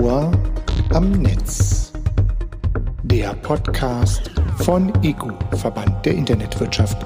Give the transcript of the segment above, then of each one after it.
Ohr am Netz. Der Podcast von EGU, Verband der Internetwirtschaft.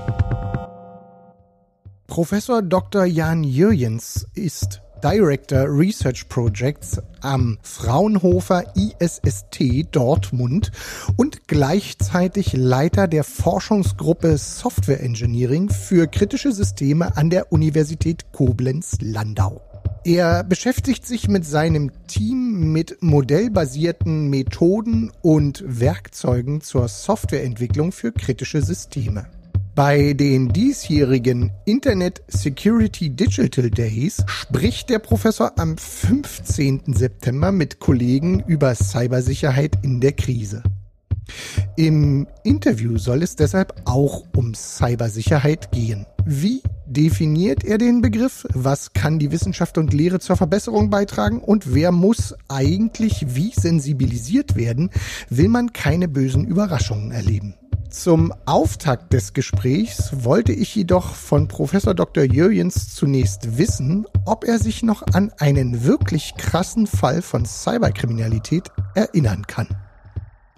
Professor Dr. Jan Jürjens ist Director Research Projects am Fraunhofer ISST Dortmund und gleichzeitig Leiter der Forschungsgruppe Software Engineering für kritische Systeme an der Universität Koblenz-Landau. Er beschäftigt sich mit seinem Team mit modellbasierten Methoden und Werkzeugen zur Softwareentwicklung für kritische Systeme. Bei den diesjährigen Internet Security Digital Days spricht der Professor am 15. September mit Kollegen über Cybersicherheit in der Krise. Im Interview soll es deshalb auch um Cybersicherheit gehen. Wie definiert er den Begriff? Was kann die Wissenschaft und Lehre zur Verbesserung beitragen? Und wer muss eigentlich wie sensibilisiert werden, will man keine bösen Überraschungen erleben? Zum Auftakt des Gesprächs wollte ich jedoch von Professor Dr. Jürjens zunächst wissen, ob er sich noch an einen wirklich krassen Fall von Cyberkriminalität erinnern kann.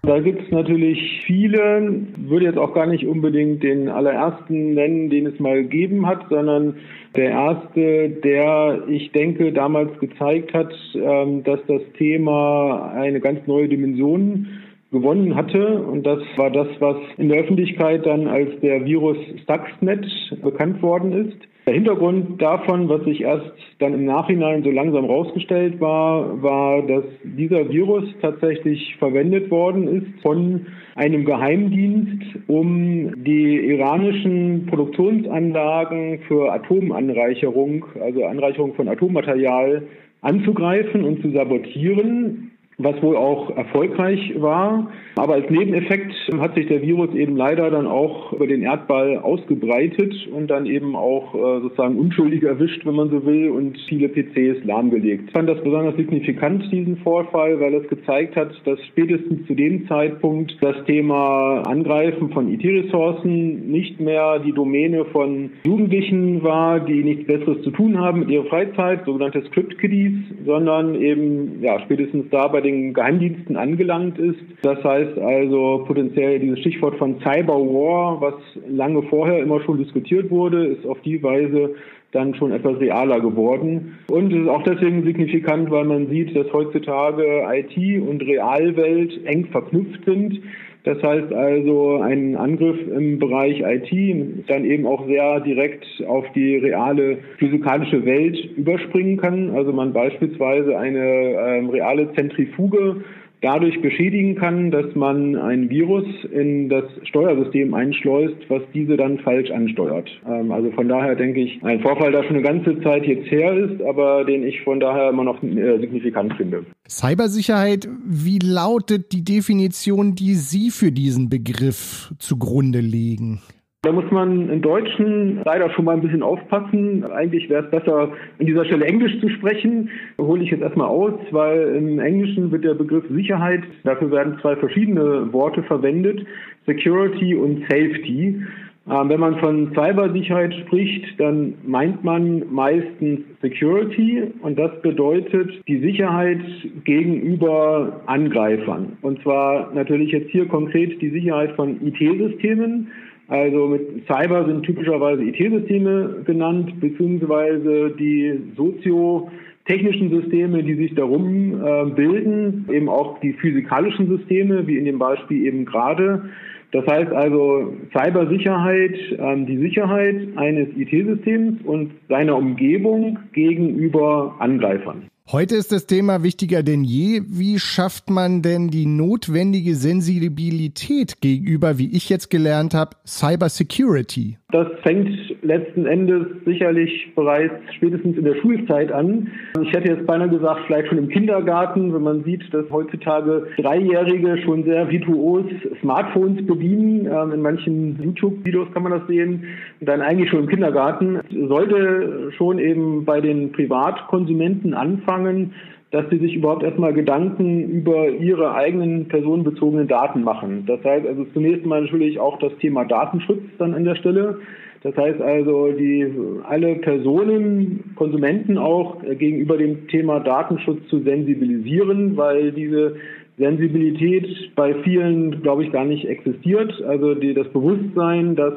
Da gibt es natürlich viele, würde jetzt auch gar nicht unbedingt den allerersten nennen, den es mal gegeben hat, sondern der erste, der, ich denke, damals gezeigt hat, ähm, dass das Thema eine ganz neue Dimension gewonnen hatte. Und das war das, was in der Öffentlichkeit dann als der Virus Stuxnet bekannt worden ist. Der Hintergrund davon, was sich erst dann im Nachhinein so langsam rausgestellt war, war, dass dieser Virus tatsächlich verwendet worden ist von einem Geheimdienst, um die iranischen Produktionsanlagen für Atomanreicherung, also Anreicherung von Atommaterial, anzugreifen und zu sabotieren was wohl auch erfolgreich war. Aber als Nebeneffekt hat sich der Virus eben leider dann auch über den Erdball ausgebreitet und dann eben auch äh, sozusagen unschuldig erwischt, wenn man so will, und viele PCs lahmgelegt. Ich fand das besonders signifikant, diesen Vorfall, weil es gezeigt hat, dass spätestens zu dem Zeitpunkt das Thema Angreifen von IT-Ressourcen nicht mehr die Domäne von Jugendlichen war, die nichts Besseres zu tun haben mit ihrer Freizeit, sogenannte Script-Kiddies, sondern eben ja spätestens da bei den den Geheimdiensten angelangt ist. Das heißt also potenziell dieses Stichwort von Cyberwar, was lange vorher immer schon diskutiert wurde, ist auf die Weise dann schon etwas realer geworden. Und es ist auch deswegen signifikant, weil man sieht, dass heutzutage IT und Realwelt eng verknüpft sind. Das heißt also, ein Angriff im Bereich IT dann eben auch sehr direkt auf die reale physikalische Welt überspringen kann. Also man beispielsweise eine ähm, reale Zentrifuge dadurch beschädigen kann, dass man ein Virus in das Steuersystem einschleust, was diese dann falsch ansteuert. Ähm, also von daher denke ich, ein Vorfall, der schon eine ganze Zeit jetzt her ist, aber den ich von daher immer noch äh, signifikant finde. Cybersicherheit, wie lautet die Definition, die Sie für diesen Begriff zugrunde legen? Da muss man im Deutschen leider schon mal ein bisschen aufpassen. Eigentlich wäre es besser, an dieser Stelle Englisch zu sprechen. Da hole ich jetzt erstmal aus, weil im Englischen wird der Begriff Sicherheit, dafür werden zwei verschiedene Worte verwendet, Security und Safety. Ähm, wenn man von Cybersicherheit spricht, dann meint man meistens Security und das bedeutet die Sicherheit gegenüber Angreifern. Und zwar natürlich jetzt hier konkret die Sicherheit von IT-Systemen also mit Cyber sind typischerweise IT-Systeme genannt, beziehungsweise die soziotechnischen Systeme, die sich darum äh, bilden, eben auch die physikalischen Systeme, wie in dem Beispiel eben gerade. Das heißt also Cybersicherheit, ähm, die Sicherheit eines IT-Systems und seiner Umgebung gegenüber Angreifern. Heute ist das Thema wichtiger denn je. Wie schafft man denn die notwendige Sensibilität gegenüber, wie ich jetzt gelernt habe, Cyber Security? Das fängt letzten Endes sicherlich bereits spätestens in der Schulzeit an. Ich hätte jetzt beinahe gesagt, vielleicht schon im Kindergarten, wenn man sieht, dass heutzutage Dreijährige schon sehr virtuos Smartphones bedienen. Ähm, in manchen YouTube-Videos kann man das sehen. Dann eigentlich schon im Kindergarten. Sollte schon eben bei den Privatkonsumenten anfangen anfangen, dass sie sich überhaupt erstmal Gedanken über ihre eigenen personenbezogenen Daten machen. Das heißt also zunächst mal natürlich auch das Thema Datenschutz dann an der Stelle. Das heißt also, die alle Personen, Konsumenten auch äh, gegenüber dem Thema Datenschutz zu sensibilisieren, weil diese Sensibilität bei vielen, glaube ich, gar nicht existiert. Also die, das Bewusstsein, dass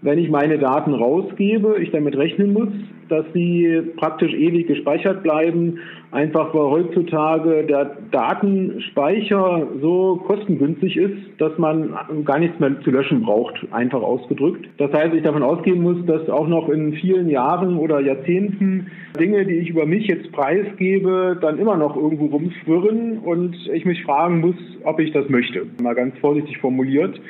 wenn ich meine Daten rausgebe, ich damit rechnen muss, dass sie praktisch ewig gespeichert bleiben, einfach weil heutzutage der Datenspeicher so kostengünstig ist, dass man gar nichts mehr zu löschen braucht, einfach ausgedrückt. Das heißt, ich davon ausgehen muss, dass auch noch in vielen Jahren oder Jahrzehnten Dinge, die ich über mich jetzt preisgebe, dann immer noch irgendwo rumschwirren und ich mich fragen muss, ob ich das möchte. Mal ganz vorsichtig formuliert.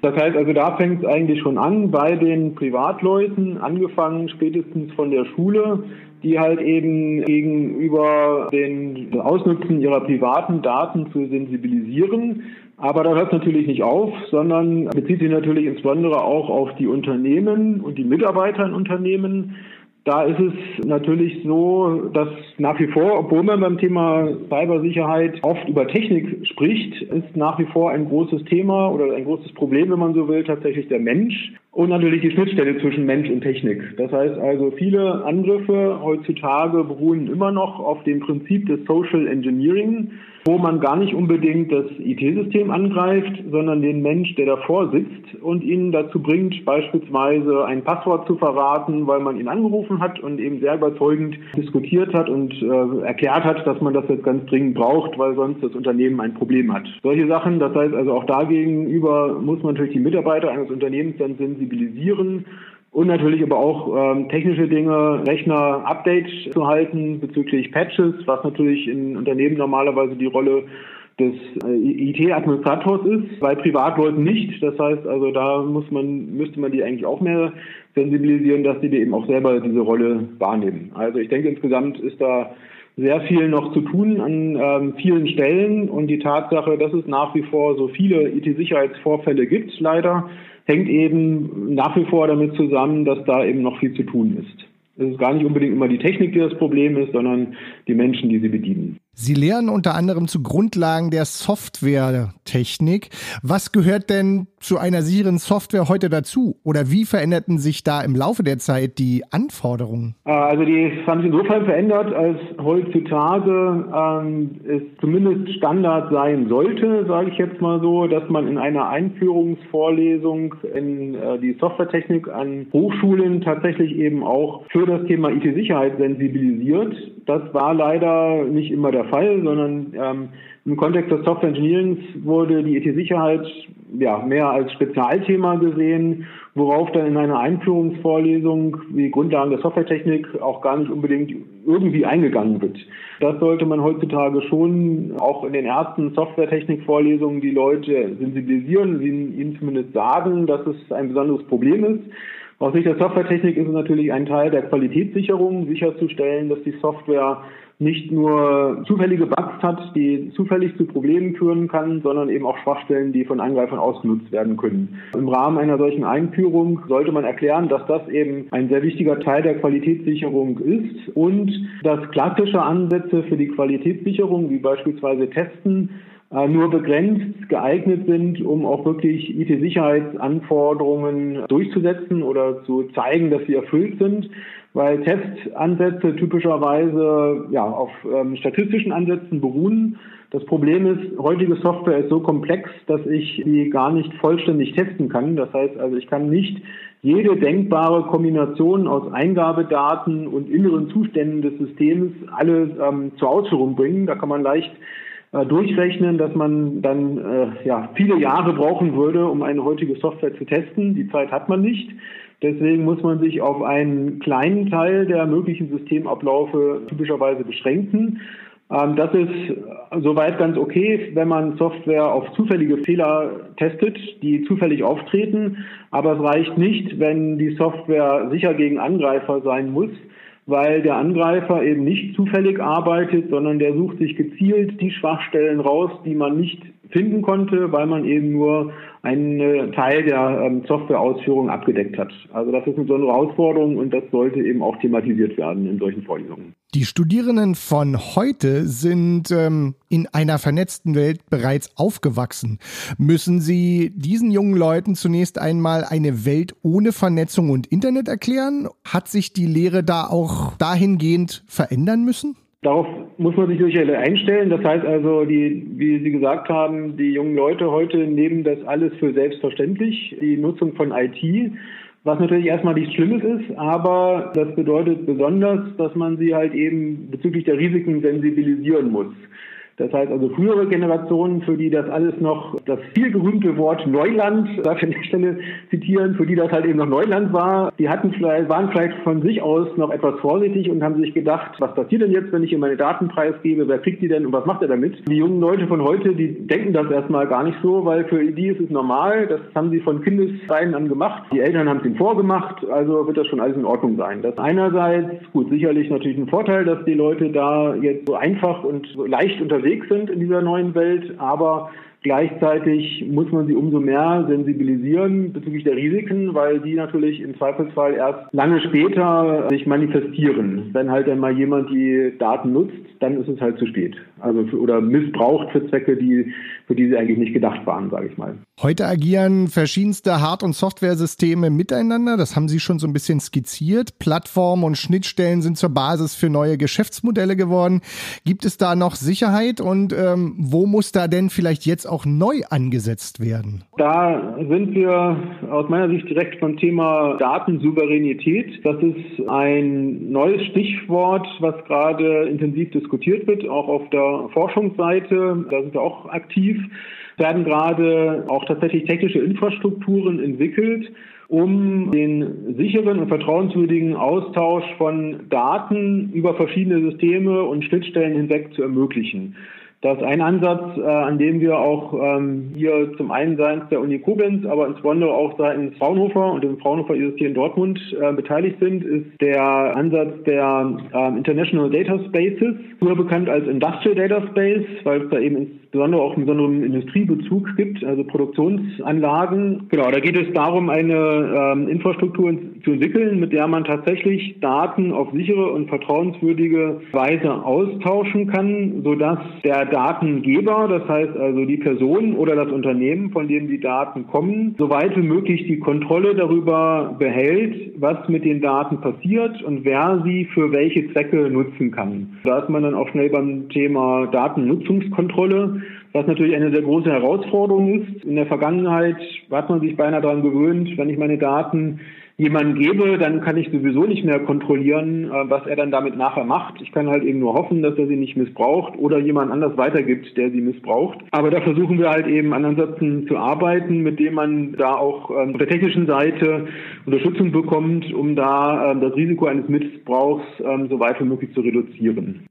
Das heißt also, da fängt es eigentlich schon an bei den Privatleuten, angefangen spätestens von der Schule, die halt eben gegenüber den Ausnutzen ihrer privaten Daten zu sensibilisieren. Aber da hört es natürlich nicht auf, sondern bezieht sich natürlich insbesondere auch auf die Unternehmen und die Mitarbeiter in Unternehmen. Da ist es natürlich so, dass nach wie vor, obwohl man beim Thema Cybersicherheit oft über Technik spricht, ist nach wie vor ein großes Thema oder ein großes Problem, wenn man so will, tatsächlich der Mensch und natürlich die Schnittstelle zwischen Mensch und Technik. Das heißt also, viele Angriffe heutzutage beruhen immer noch auf dem Prinzip des Social Engineering wo man gar nicht unbedingt das IT-System angreift, sondern den Mensch, der davor sitzt und ihn dazu bringt, beispielsweise ein Passwort zu verraten, weil man ihn angerufen hat und eben sehr überzeugend diskutiert hat und äh, erklärt hat, dass man das jetzt ganz dringend braucht, weil sonst das Unternehmen ein Problem hat. Solche Sachen, das heißt also auch dagegenüber muss man natürlich die Mitarbeiter eines Unternehmens dann sensibilisieren und natürlich aber auch ähm, technische Dinge, Rechner Update zu halten bezüglich Patches, was natürlich in Unternehmen normalerweise die Rolle des äh, IT-Administrators ist, bei Privatleuten nicht. Das heißt also, da muss man, müsste man die eigentlich auch mehr sensibilisieren, dass sie eben auch selber diese Rolle wahrnehmen. Also ich denke, insgesamt ist da sehr viel noch zu tun an ähm, vielen Stellen und die Tatsache, dass es nach wie vor so viele IT-Sicherheitsvorfälle gibt, leider, hängt eben nach wie vor damit zusammen, dass da eben noch viel zu tun ist. Es ist gar nicht unbedingt immer die Technik, die das Problem ist, sondern die Menschen, die sie bedienen. Sie lehren unter anderem zu Grundlagen der Softwaretechnik. Was gehört denn zu einer sicheren Software heute dazu? Oder wie veränderten sich da im Laufe der Zeit die Anforderungen? Ah, also die haben sich insofern verändert, als heutzutage ähm, es zumindest Standard sein sollte, sage ich jetzt mal so, dass man in einer Einführungsvorlesung in äh, die Softwaretechnik an Hochschulen tatsächlich eben auch für das Thema IT-Sicherheit sensibilisiert. Das war leider nicht immer der Fall, sondern ähm, im Kontext des Software Engineerings wurde die IT-Sicherheit ja, mehr als Spezialthema gesehen, worauf dann in einer Einführungsvorlesung wie Grundlagen der Softwaretechnik auch gar nicht unbedingt irgendwie eingegangen wird. Das sollte man heutzutage schon auch in den ersten Softwaretechnik-Vorlesungen die Leute sensibilisieren, ihnen zumindest sagen, dass es ein besonderes Problem ist. Aus Sicht der Softwaretechnik ist es natürlich ein Teil der Qualitätssicherung, sicherzustellen, dass die Software nicht nur zufällige Bugs hat, die zufällig zu Problemen führen kann, sondern eben auch Schwachstellen, die von Angreifern ausgenutzt werden können. Im Rahmen einer solchen Einführung sollte man erklären, dass das eben ein sehr wichtiger Teil der Qualitätssicherung ist und dass klassische Ansätze für die Qualitätssicherung, wie beispielsweise Testen, nur begrenzt geeignet sind, um auch wirklich IT-Sicherheitsanforderungen durchzusetzen oder zu zeigen, dass sie erfüllt sind weil Testansätze typischerweise ja, auf ähm, statistischen Ansätzen beruhen. Das Problem ist, heutige Software ist so komplex, dass ich sie gar nicht vollständig testen kann. Das heißt also, ich kann nicht jede denkbare Kombination aus Eingabedaten und inneren Zuständen des Systems alle ähm, zur Ausführung bringen. Da kann man leicht äh, durchrechnen, dass man dann äh, ja, viele Jahre brauchen würde, um eine heutige Software zu testen. Die Zeit hat man nicht. Deswegen muss man sich auf einen kleinen Teil der möglichen Systemabläufe typischerweise beschränken. Ähm, das ist soweit ganz okay, wenn man Software auf zufällige Fehler testet, die zufällig auftreten. Aber es reicht nicht, wenn die Software sicher gegen Angreifer sein muss, weil der Angreifer eben nicht zufällig arbeitet, sondern der sucht sich gezielt die Schwachstellen raus, die man nicht finden konnte, weil man eben nur einen Teil der ähm, Softwareausführung abgedeckt hat. Also das ist eine besondere Herausforderung und das sollte eben auch thematisiert werden in solchen Vorlesungen. Die Studierenden von heute sind ähm, in einer vernetzten Welt bereits aufgewachsen. Müssen Sie diesen jungen Leuten zunächst einmal eine Welt ohne Vernetzung und Internet erklären? Hat sich die Lehre da auch dahingehend verändern müssen? Darauf muss man sich sicherlich einstellen. Das heißt also, die, wie Sie gesagt haben, die jungen Leute heute nehmen das alles für selbstverständlich, die Nutzung von IT, was natürlich erstmal nichts Schlimmes ist, aber das bedeutet besonders, dass man sie halt eben bezüglich der Risiken sensibilisieren muss. Das heißt also frühere Generationen, für die das alles noch das viel gerühmte Wort Neuland, darf ich an der Stelle zitieren, für die das halt eben noch Neuland war, die hatten vielleicht, waren vielleicht von sich aus noch etwas vorsichtig und haben sich gedacht, was passiert denn jetzt, wenn ich hier meine Daten preisgebe, wer kriegt die denn und was macht er damit? Die jungen Leute von heute, die denken das erstmal gar nicht so, weil für die ist es normal, das haben sie von Kindesbeinen an gemacht, die Eltern haben es ihnen vorgemacht, also wird das schon alles in Ordnung sein. Das einerseits, gut, sicherlich natürlich ein Vorteil, dass die Leute da jetzt so einfach und so leicht unterwegs unterwegs sind in dieser neuen Welt, aber Gleichzeitig muss man sie umso mehr sensibilisieren bezüglich der Risiken, weil die natürlich im Zweifelsfall erst lange später sich manifestieren. Wenn halt dann mal jemand die Daten nutzt, dann ist es halt zu spät. Also oder missbraucht für Zwecke, die für die sie eigentlich nicht gedacht waren, sage ich mal. Heute agieren verschiedenste Hard- und Softwaresysteme miteinander. Das haben Sie schon so ein bisschen skizziert. Plattformen und Schnittstellen sind zur Basis für neue Geschäftsmodelle geworden. Gibt es da noch Sicherheit und ähm, wo muss da denn vielleicht jetzt auch neu angesetzt werden? Da sind wir aus meiner Sicht direkt beim Thema Datensouveränität. Das ist ein neues Stichwort, was gerade intensiv diskutiert wird, auch auf der Forschungsseite. Da sind wir auch aktiv. Werden gerade auch tatsächlich technische Infrastrukturen entwickelt, um den sicheren und vertrauenswürdigen Austausch von Daten über verschiedene Systeme und Schnittstellen hinweg zu ermöglichen. Das ist ein Ansatz, äh, an dem wir auch ähm, hier zum einen seitens der Uni Koblenz, aber insbesondere auch seitens Fraunhofer und dem Fraunhofer IST in Dortmund äh, beteiligt sind, ist der Ansatz der äh, International Data Spaces, früher bekannt als Industrial Data Space, weil es da eben insbesondere auch einen besonderen Industriebezug gibt, also Produktionsanlagen. Genau, da geht es darum, eine ähm, Infrastruktur zu entwickeln, mit der man tatsächlich Daten auf sichere und vertrauenswürdige Weise austauschen kann, sodass der Datengeber, das heißt also die Person oder das Unternehmen, von dem die Daten kommen, soweit wie möglich die Kontrolle darüber behält, was mit den Daten passiert und wer sie für welche Zwecke nutzen kann. Da ist man dann auch schnell beim Thema Datennutzungskontrolle, was natürlich eine sehr große Herausforderung ist. In der Vergangenheit hat man sich beinahe daran gewöhnt, wenn ich meine Daten jemanden gebe, dann kann ich sowieso nicht mehr kontrollieren, äh, was er dann damit nachher macht. Ich kann halt eben nur hoffen, dass er sie nicht missbraucht oder jemand anders weitergibt, der sie missbraucht. Aber da versuchen wir halt eben an Ansätzen zu arbeiten, mit dem man da auch ähm, auf der technischen Seite Unterstützung bekommt, um da ähm, das Risiko eines Missbrauchs ähm, so weit wie möglich zu reduzieren.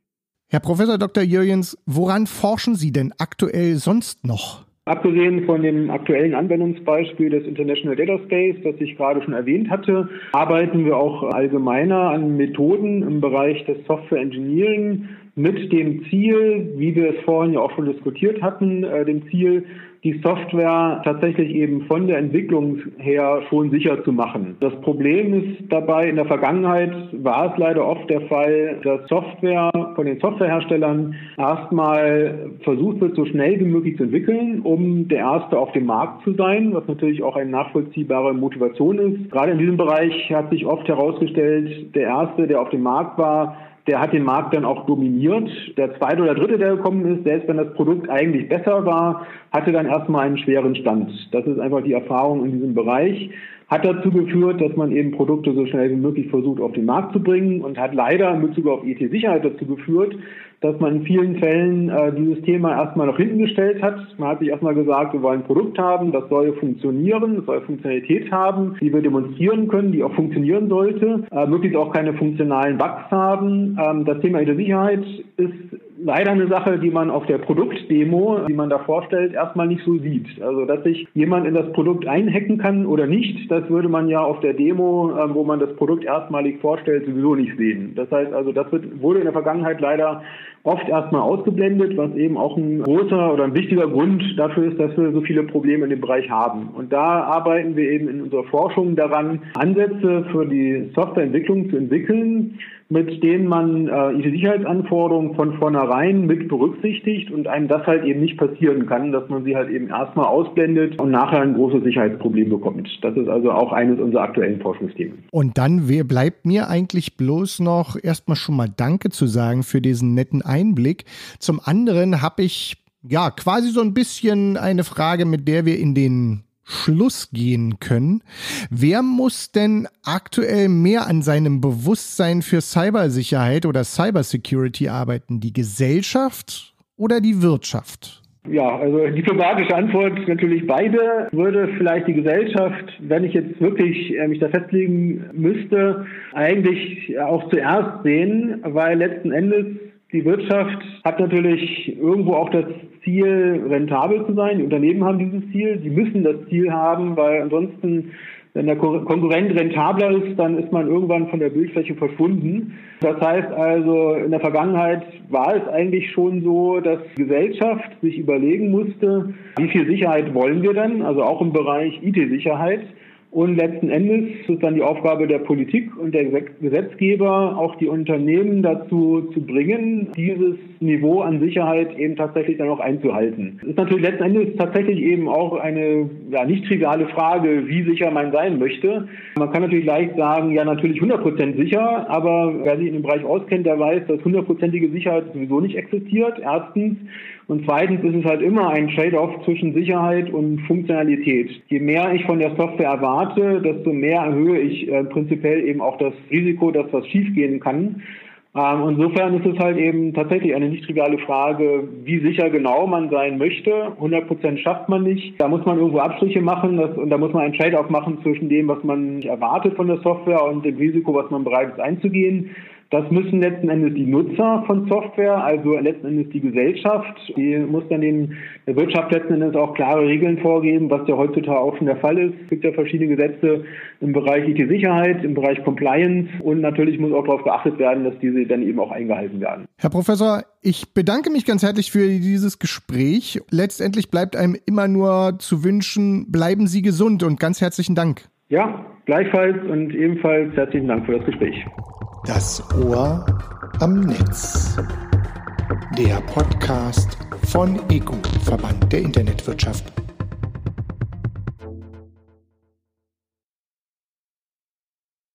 Herr Professor Dr. Jürgens, woran forschen Sie denn aktuell sonst noch? Abgesehen von dem aktuellen Anwendungsbeispiel des International Data Space, das ich gerade schon erwähnt hatte, arbeiten wir auch allgemeiner an Methoden im Bereich des Software Engineering mit dem Ziel, wie wir es vorhin ja auch schon diskutiert hatten, äh, dem Ziel, die Software tatsächlich eben von der Entwicklung her schon sicher zu machen. Das Problem ist dabei, in der Vergangenheit war es leider oft der Fall, dass Software von den Softwareherstellern erstmal versucht wird, so schnell wie möglich zu entwickeln, um der Erste auf dem Markt zu sein, was natürlich auch eine nachvollziehbare Motivation ist. Gerade in diesem Bereich hat sich oft herausgestellt, der Erste, der auf dem Markt war, der hat den Markt dann auch dominiert. Der zweite oder dritte, der gekommen ist, selbst wenn das Produkt eigentlich besser war, hatte dann erstmal einen schweren Stand. Das ist einfach die Erfahrung in diesem Bereich. Hat dazu geführt, dass man eben Produkte so schnell wie möglich versucht auf den Markt zu bringen und hat leider in Bezug auf IT-Sicherheit dazu geführt, dass man in vielen Fällen äh, dieses Thema erstmal nach hinten gestellt hat. Man hat sich erstmal gesagt, wir wollen ein Produkt haben, das soll funktionieren, das soll Funktionalität haben, die wir demonstrieren können, die auch funktionieren sollte, äh, möglichst auch keine funktionalen Bugs haben. Ähm, das Thema IT-Sicherheit ist leider eine Sache, die man auf der Produktdemo, die man da vorstellt, erstmal nicht so sieht. Also, dass sich jemand in das Produkt einhacken kann oder nicht, das würde man ja auf der Demo, ähm, wo man das Produkt erstmalig vorstellt, sowieso nicht sehen. Das heißt also, das wurde in der Vergangenheit leider oft erstmal ausgeblendet, was eben auch ein großer oder ein wichtiger Grund dafür ist, dass wir so viele Probleme in dem Bereich haben. Und da arbeiten wir eben in unserer Forschung daran, Ansätze für die Softwareentwicklung zu entwickeln, mit denen man äh, IT-Sicherheitsanforderungen von vornherein mit berücksichtigt und einem das halt eben nicht passieren kann, dass man sie halt eben erstmal ausblendet und nachher ein großes Sicherheitsproblem bekommt. Das ist also auch eines unserer aktuellen Forschungsthemen. Und dann bleibt mir eigentlich bloß noch erstmal schon mal Danke zu sagen für diesen netten Einblick. Zum anderen habe ich ja quasi so ein bisschen eine Frage, mit der wir in den Schluss gehen können. Wer muss denn aktuell mehr an seinem Bewusstsein für Cybersicherheit oder Cybersecurity arbeiten? Die Gesellschaft oder die Wirtschaft? Ja, also diplomatische Antwort natürlich beide. Würde vielleicht die Gesellschaft, wenn ich jetzt wirklich äh, mich da festlegen müsste, eigentlich auch zuerst sehen, weil letzten Endes die Wirtschaft hat natürlich irgendwo auch das Ziel, rentabel zu sein. Die Unternehmen haben dieses Ziel. Sie müssen das Ziel haben, weil ansonsten, wenn der Konkurrent rentabler ist, dann ist man irgendwann von der Bildfläche verschwunden. Das heißt also, in der Vergangenheit war es eigentlich schon so, dass die Gesellschaft sich überlegen musste, wie viel Sicherheit wollen wir denn, also auch im Bereich IT-Sicherheit. Und letzten Endes ist es dann die Aufgabe der Politik und der Gesetzgeber, auch die Unternehmen dazu zu bringen, dieses Niveau an Sicherheit eben tatsächlich dann auch einzuhalten. Es ist natürlich letzten Endes tatsächlich eben auch eine ja, nicht triviale Frage, wie sicher man sein möchte. Man kann natürlich leicht sagen, ja natürlich 100% sicher, aber wer sich in dem Bereich auskennt, der weiß, dass hundertprozentige Sicherheit sowieso nicht existiert. Erstens. Und zweitens ist es halt immer ein Trade-off zwischen Sicherheit und Funktionalität. Je mehr ich von der Software erwarte, desto mehr erhöhe ich äh, prinzipiell eben auch das Risiko, dass was schiefgehen kann. Ähm, insofern ist es halt eben tatsächlich eine nicht triviale Frage, wie sicher genau man sein möchte. 100 Prozent schafft man nicht. Da muss man irgendwo Abstriche machen das, und da muss man einen Trade-off machen zwischen dem, was man erwartet von der Software und dem Risiko, was man bereit ist einzugehen. Das müssen letzten Endes die Nutzer von Software, also letzten Endes die Gesellschaft, die muss dann den, der Wirtschaft letzten Endes auch klare Regeln vorgeben, was ja heutzutage auch schon der Fall ist. Es gibt ja verschiedene Gesetze im Bereich IT-Sicherheit, im Bereich Compliance und natürlich muss auch darauf geachtet werden, dass diese dann eben auch eingehalten werden. Herr Professor, ich bedanke mich ganz herzlich für dieses Gespräch. Letztendlich bleibt einem immer nur zu wünschen, bleiben Sie gesund und ganz herzlichen Dank. Ja, gleichfalls und ebenfalls herzlichen Dank für das Gespräch. Das Ohr am Netz. Der Podcast von EGU, Verband der Internetwirtschaft.